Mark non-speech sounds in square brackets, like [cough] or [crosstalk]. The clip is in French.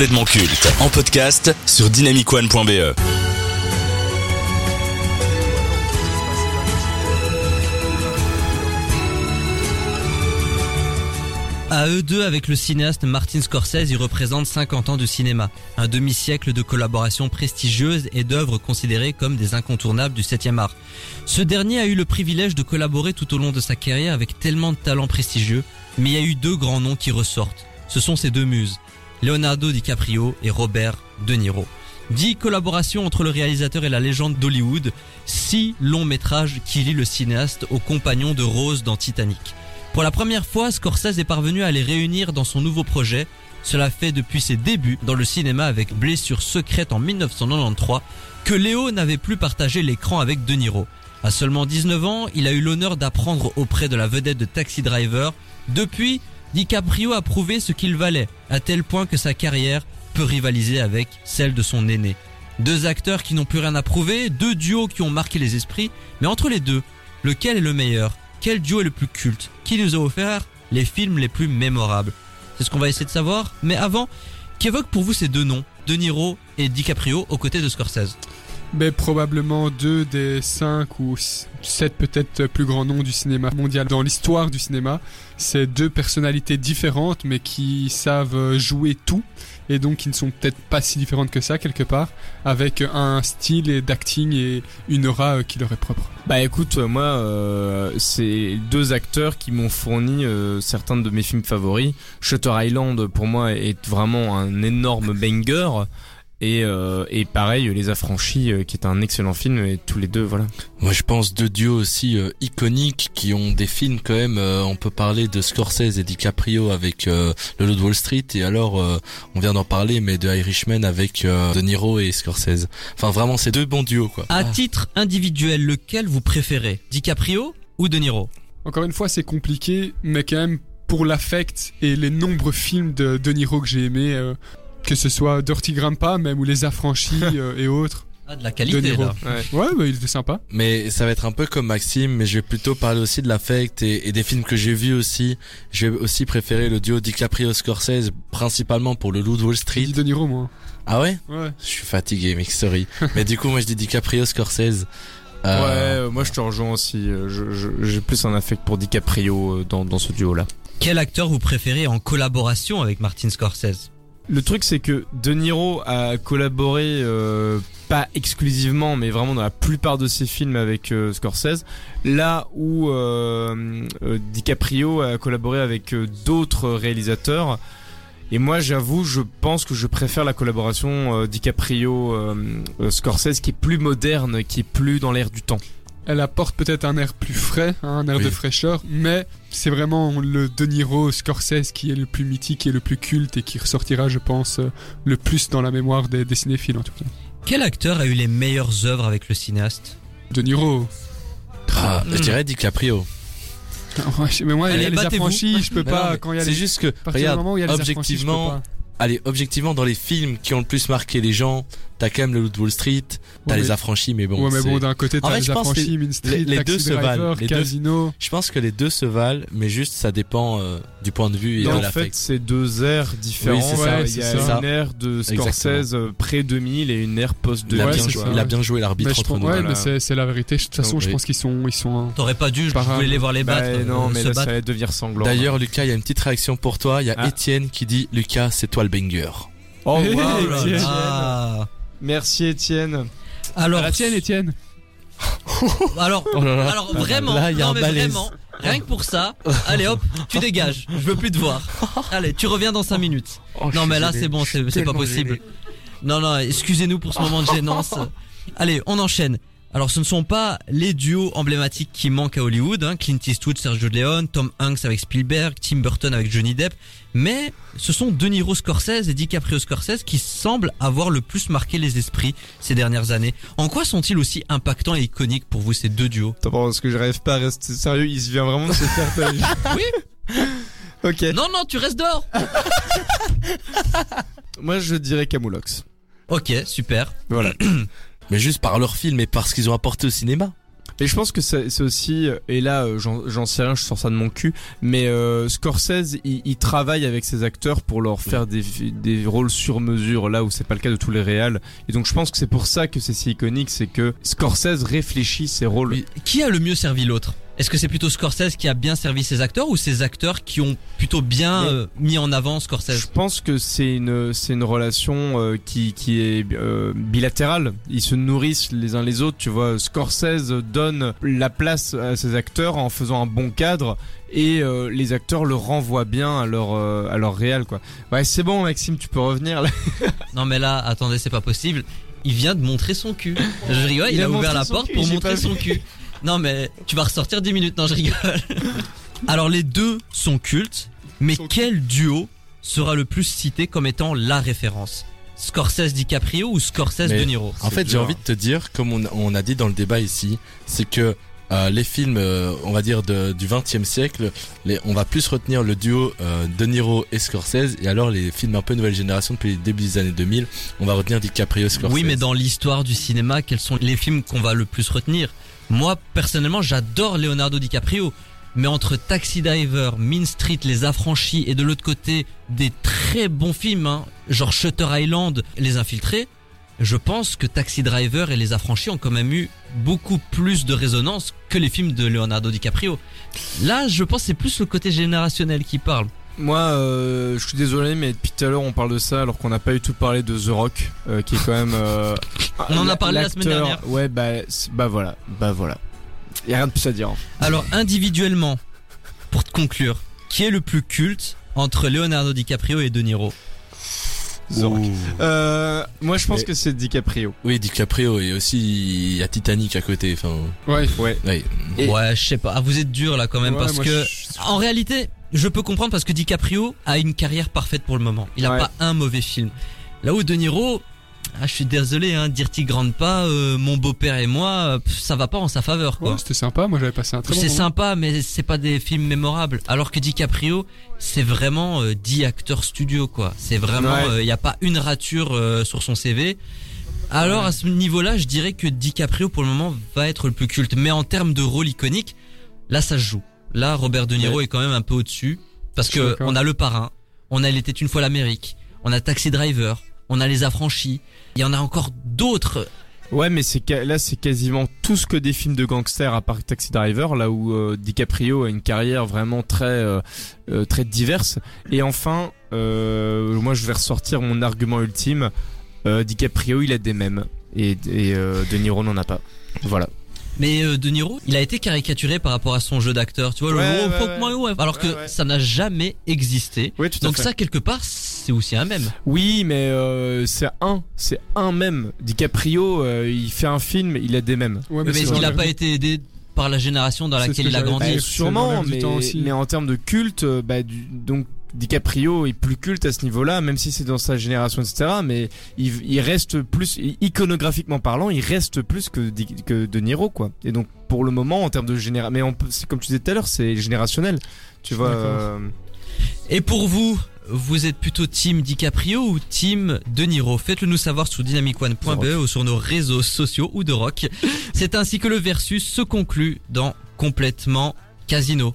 complètement culte en podcast sur dynamicone.be. À eux deux, avec le cinéaste Martin Scorsese, ils représentent 50 ans de cinéma. Un demi-siècle de collaborations prestigieuses et d'œuvres considérées comme des incontournables du 7e art. Ce dernier a eu le privilège de collaborer tout au long de sa carrière avec tellement de talents prestigieux, mais il y a eu deux grands noms qui ressortent. Ce sont ces deux muses, Leonardo DiCaprio et Robert De Niro. Dix collaborations entre le réalisateur et la légende d'Hollywood, six longs métrages qui lient le cinéaste aux compagnons de Rose dans Titanic. Pour la première fois, Scorsese est parvenu à les réunir dans son nouveau projet. Cela fait depuis ses débuts dans le cinéma avec Blessure secrète en 1993 que Léo n'avait plus partagé l'écran avec De Niro. À seulement 19 ans, il a eu l'honneur d'apprendre auprès de la vedette de Taxi Driver. Depuis, DiCaprio a prouvé ce qu'il valait, à tel point que sa carrière peut rivaliser avec celle de son aîné. Deux acteurs qui n'ont plus rien à prouver, deux duos qui ont marqué les esprits, mais entre les deux, lequel est le meilleur? Quel duo est le plus culte? Qui nous a offert les films les plus mémorables? C'est ce qu'on va essayer de savoir. Mais avant, qu'évoquent pour vous ces deux noms? De Niro et DiCaprio aux côtés de Scorsese mais probablement deux des cinq ou sept peut-être plus grands noms du cinéma mondial dans l'histoire du cinéma. C'est deux personnalités différentes mais qui savent jouer tout et donc qui ne sont peut-être pas si différentes que ça quelque part, avec un style d'acting et une aura euh, qui leur est propre. Bah écoute, euh, moi, euh, c'est deux acteurs qui m'ont fourni certains de mes films favoris. Shutter Island, pour moi, est vraiment un énorme banger. Et, euh, et pareil, Les Affranchis, euh, qui est un excellent film, et tous les deux, voilà. Moi, je pense deux duos aussi euh, iconiques qui ont des films quand même. on peut parler de Scorsese et DiCaprio avec Le Loup de Wall Street, et alors on vient d'en parler, mais de Irishman avec De Niro et Scorsese. Enfin, vraiment, c'est deux bons duos, quoi. À titre individuel, lequel vous préférez, DiCaprio ou De Niro? Encore une fois, c'est compliqué, mais quand même pour l'affect et les nombreux films de De Niro que j'ai aimés, que ce soit Dirty Grandpa, même ou Les Affranchis [laughs] euh, et autres. Ah, de la qualité là. Ouais, ouais il était sympa. Mais ça va être un peu comme Maxime, mais je vais plutôt parler aussi de l'affect et, et, des films que j'ai vus aussi. Je vais aussi préférer le duo DiCaprio-Scorsese, principalement pour le Loup de Wall Street. De Niro, moi. Ah ouais? Ouais. Je suis fatigué, mec, sorry. [laughs] mais du coup, moi je dis DiCaprio-Scorsese. Euh... Ouais, moi je te rejoins aussi. J'ai plus un affect pour DiCaprio euh, dans, dans ce duo-là. Quel acteur vous préférez en collaboration avec Martin Scorsese? Le truc, c'est que De Niro a collaboré euh, pas exclusivement, mais vraiment dans la plupart de ses films avec euh, Scorsese. Là où euh, DiCaprio a collaboré avec d'autres réalisateurs. Et moi, j'avoue, je pense que je préfère la collaboration DiCaprio-Scorsese qui est plus moderne, qui est plus dans l'air du temps elle apporte peut-être un air plus frais, hein, un air de fraîcheur, mais c'est vraiment le De Niro Scorsese qui est le plus mythique et le plus culte et qui ressortira, je pense, euh, le plus dans la mémoire des, cinéphiles en tout cas. Quel acteur a eu les meilleures œuvres avec le cinéaste? De Niro. Ah, je dirais DiCaprio. [laughs] mais moi, il y a les affranchis, je peux pas. quand il y a C'est juste que, regarde, objectivement, allez, objectivement, dans les films qui ont le plus marqué les gens, t'as quand même le Loot Wall Street, t'as les affranchis, mais bon. Ouais, mais bon, d'un côté, t'as les affranchis, Main Street, les, deux se valent. Les Casino. je pense que les deux se valent, mais juste ça dépend euh, du point de vue et de En fait, c'est deux airs différents. Oui, ça. Il y a une ère de Scorsese euh, pré 2000 et une ère post 2000. Il, a bien joué l'arbitre entre nous. Ouais, mais c'est la vérité. De toute façon, je pense qu'ils sont, ils sont. T'aurais pas dû. Je voulais les voir les battre. Bah, non, mais là, ça va devenir sanglant. D'ailleurs, Lucas, il y a une petite réaction pour toi. Il y a ah. Étienne qui dit, Lucas, c'est toi le banger. Oh, [laughs] wow, Merci Étienne. Alors, la tienne Étienne. [laughs] alors, oh alors vraiment, non, mais vraiment, rien que pour ça, allez hop, tu dégages, je veux plus te voir. Allez, tu reviens dans 5 minutes. Oh, non mais là c'est bon, c'est pas possible. Non non, excusez-nous pour ce moment de gênance. Allez, on enchaîne. Alors ce ne sont pas les duos emblématiques qui manquent à Hollywood, hein, Clint Eastwood, Sergio Leone, Tom Hanks avec Spielberg, Tim Burton avec Johnny Depp, mais ce sont De Niro Scorsese et DiCaprio Scorsese qui semblent avoir le plus marqué les esprits ces dernières années. En quoi sont-ils aussi impactants et iconiques pour vous ces deux duos? Attends, parce que j'arrive pas à rester sérieux, il se vient vraiment de se faire [laughs] Oui [laughs] Ok. Non, non, tu restes dehors [laughs] Moi je dirais Camoulox. Ok, super. Voilà. [clears throat] mais juste par leur film et par ce qu'ils ont apporté au cinéma. Et je pense que c'est aussi, et là euh, j'en sais rien, je sors ça de mon cul, mais euh, Scorsese, il, il travaille avec ses acteurs pour leur faire des, des rôles sur mesure, là où c'est pas le cas de tous les réals. Et donc je pense que c'est pour ça que c'est si iconique, c'est que Scorsese réfléchit ses rôles. Qui a le mieux servi l'autre? Est-ce que c'est plutôt Scorsese qui a bien servi ses acteurs ou ses acteurs qui ont plutôt bien euh, mis en avant Je Scorsese pense que c'est une c'est une relation euh, qui qui est euh, bilatérale. Ils se nourrissent les uns les autres. Tu vois, Scorsese donne la place à ses acteurs en faisant un bon cadre et euh, les acteurs le renvoient bien à leur euh, à leur réel quoi. Ouais, c'est bon Maxime, tu peux revenir là. [laughs] Non mais là, attendez, c'est pas possible. Il vient de montrer son cul. Je rigole, il, Il a, a ouvert la porte cul, pour montrer son cul. [laughs] Non mais tu vas ressortir 10 minutes, non je rigole. [laughs] Alors les deux sont cultes, mais Sont quel duo sera le plus cité comme étant la référence? Scorsese DiCaprio ou Scorsese Mais- De Niro? En fait, j'ai envie de te dire, comme on, on a dit dans le débat ici, c'est que euh, les films, euh, on va dire de, du 20e siècle, les, on va plus retenir le duo euh, De Niro et Scorsese, et alors les films un peu nouvelle génération depuis le début des années 2000, on va retenir DiCaprio Scorsese. Oui, mais dans l'histoire du cinéma, quels sont les films qu'on va le plus retenir? Moi, personnellement, j'adore Leonardo DiCaprio. Mais entre Taxi Driver, Mean Street, Les Affranchis et de l'autre côté des très bons films, hein, genre Shutter Island, Les Infiltrés, je pense que Taxi Driver et Les Affranchis ont quand même eu beaucoup plus de résonance que les films de Leonardo DiCaprio. Là, je pense que c'est plus le côté générationnel qui parle. Moi, euh, je suis désolé, mais depuis tout à l'heure on parle de ça alors qu'on n'a pas du tout parlé de The Rock, euh, qui est quand même. [laughs] euh, On en a parlé la semaine dernière. Ouais, bah bah voilà, bah voilà. Y a rien de plus à dire. hein. Alors individuellement, pour te conclure, qui est le plus culte entre Leonardo DiCaprio et De Niro? Ouh. Euh, moi, je pense Mais- que c'est DiCaprio. Oui, DiCaprio et aussi il y a Titanic à côté. Enfin, Ouais. Ouais. ouais. Et- Ouais, je sais pas. Ah, vous êtes dur là quand même Ouais, parce moi, que je- en réalité, je peux comprendre parce que DiCaprio a une carrière parfaite pour le moment. Il a Ouais. pas un mauvais film. Là où De Niro, ah, je suis désolé, hein, Dirty Grandpa, euh, mon beau-père et moi, euh, pff, ça va pas en sa faveur quoi. Ouais, c'était sympa. Moi, j'avais passé un très bon C'est sympa, mais c'est pas des films mémorables. Alors que DiCaprio, c'est vraiment euh, 10 acteurs studio, quoi. C'est vraiment, il Ouais. y a pas une rature euh, sur son CV. Alors à ce niveau-là, je dirais que DiCaprio pour le moment va être le plus culte. Mais en termes de rôle iconique, là ça se joue. Là, Robert De Niro est quand même un peu au-dessus parce que on a Le Parrain, on a Il était une fois l'Amérique, on a Taxi Driver, on a Les Affranchis. Il y en a encore d'autres. Ouais, mais c'est là, c'est quasiment tout ce que des films de gangsters à part Taxi Driver, là où euh, DiCaprio a une carrière vraiment très euh, euh, très diverse. Et enfin, euh, moi, je vais ressortir mon argument ultime. DiCaprio, il a des mêmes et, et De Niro n'en a pas. Voilà. Mais euh, De Niro, il a été caricaturé par rapport à son jeu d'acteur, tu vois, Ouais, le ouais, ouais. alors que ça n'a jamais existé. Oui, tout Donc ça quelque part, c'est aussi un même. Oui, mais euh, c'est un, c'est un même. DiCaprio, euh, il fait un film, il a des mêmes. Ouais, Mais, c'est est-ce qu'il a vrai. pas été aidé par la génération dans laquelle que il a grandi. Bah, sûrement, mais, mais en termes de culte, euh, bah, du, donc DiCaprio est plus culte à ce niveau-là, même si c'est dans sa génération, etc. Mais il, il reste plus, iconographiquement parlant, il reste plus que, Di- que De Niro, quoi. Et donc, pour le moment, en termes de génération, mais on comme tu disais tout à l'heure, c'est générationnel. Tu vois. Euh, Et pour vous, vous êtes plutôt team DiCaprio ou team De Niro Faites-le nous savoir sur dynamicone.be ou sur nos réseaux sociaux ou de rock. [laughs] C'est ainsi que le versus se conclut dans complètement Casino.